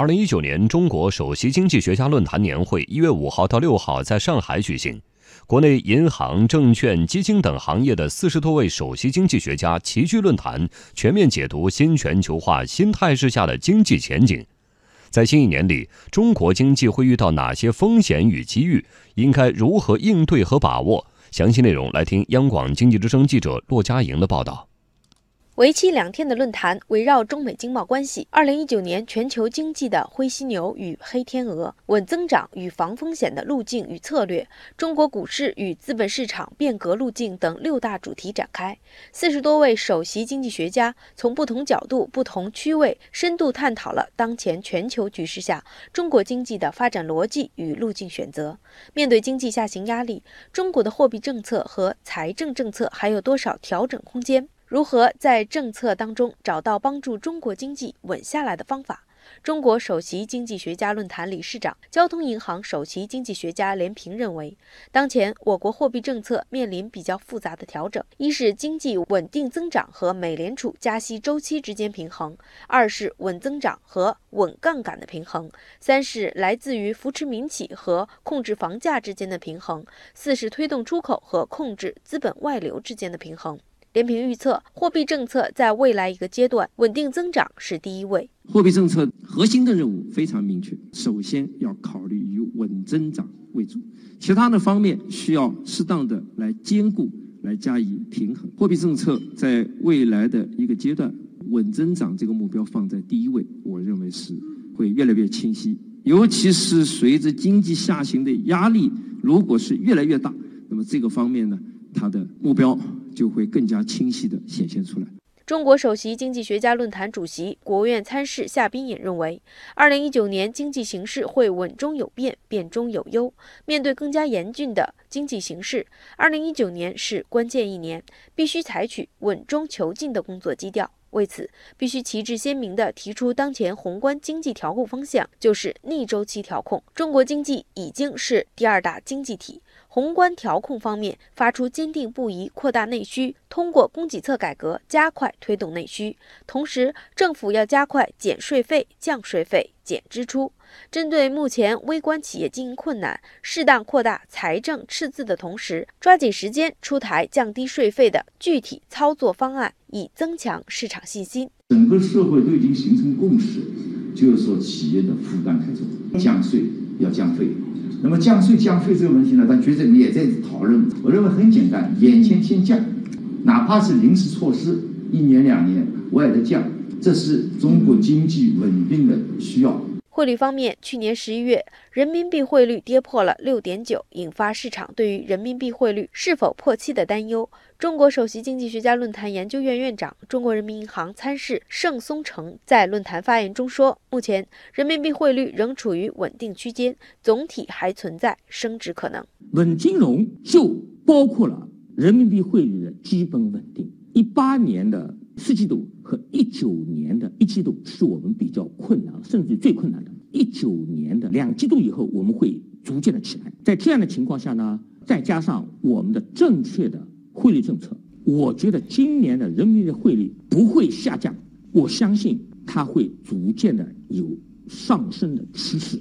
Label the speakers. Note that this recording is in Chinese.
Speaker 1: 二零一九年中国首席经济学家论坛年会一月五号到六号在上海举行，国内银行、证券、基金等行业的四十多位首席经济学家齐聚论坛，全面解读新全球化新态势下的经济前景。在新一年里，中国经济会遇到哪些风险与机遇？应该如何应对和把握？详细内容来听央广经济之声记者骆佳莹的报道。
Speaker 2: 为期两天的论坛围绕中美经贸关系、二零一九年全球经济的灰犀牛与黑天鹅、稳增长与防风险的路径与策略、中国股市与资本市场变革路径等六大主题展开。四十多位首席经济学家从不同角度、不同区位深度探讨了当前全球局势下中国经济的发展逻辑与路径选择。面对经济下行压力，中国的货币政策和财政政策还有多少调整空间？如何在政策当中找到帮助中国经济稳下来的方法？中国首席经济学家论坛理事长、交通银行首席经济学家连平认为，当前我国货币政策面临比较复杂的调整：一是经济稳定增长和美联储加息周期之间平衡；二是稳增长和稳杠杆的平衡；三是来自于扶持民企和控制房价之间的平衡；四是推动出口和控制资本外流之间的平衡。连平预测，货币政策在未来一个阶段稳定增长是第一位。
Speaker 3: 货币政策核心的任务非常明确，首先要考虑以稳增长为主，其他的方面需要适当的来兼顾，来加以平衡。货币政策在未来的一个阶段，稳增长这个目标放在第一位，我认为是会越来越清晰。尤其是随着经济下行的压力如果是越来越大，那么这个方面呢，它的目标。就会更加清晰地显现出来。
Speaker 2: 中国首席经济学家论坛主席、国务院参事夏斌也认为，二零一九年经济形势会稳中有变，变中有优。面对更加严峻的经济形势，二零一九年是关键一年，必须采取稳中求进的工作基调。为此，必须旗帜鲜明地提出当前宏观经济调控方向，就是逆周期调控。中国经济已经是第二大经济体。宏观调控方面，发出坚定不移扩大内需，通过供给侧改革加快推动内需。同时，政府要加快减税费、降税费、减支出。针对目前微观企业经营困难，适当扩大财政赤字的同时，抓紧时间出台降低税费的具体操作方案，以增强市场信心。
Speaker 4: 整个社会都已经形成共识，就是说企业的负担太重，降税要降费。那么降税降费这个问题呢，他觉得也在讨论。我认为很简单，眼前先降，哪怕是临时措施，一年两年我也得降，这是中国经济稳定的需要。
Speaker 2: 汇率方面，去年十一月，人民币汇率跌破了六点九，引发市场对于人民币汇率是否破七的担忧。中国首席经济学家论坛研究院院长、中国人民银行参事盛松成在论坛发言中说：“目前人民币汇率仍处于稳定区间，总体还存在升值可能。
Speaker 5: 稳金融就包括了人民币汇率的基本稳定。一八年的四季度和一九年的一季度是我们比较困难，甚至最困难的。一九年的两季度以后，我们会逐渐的起来。在这样的情况下呢，再加上我们的正确的。”汇率政策，我觉得今年的人民币汇率不会下降，我相信它会逐渐的有上升的趋势。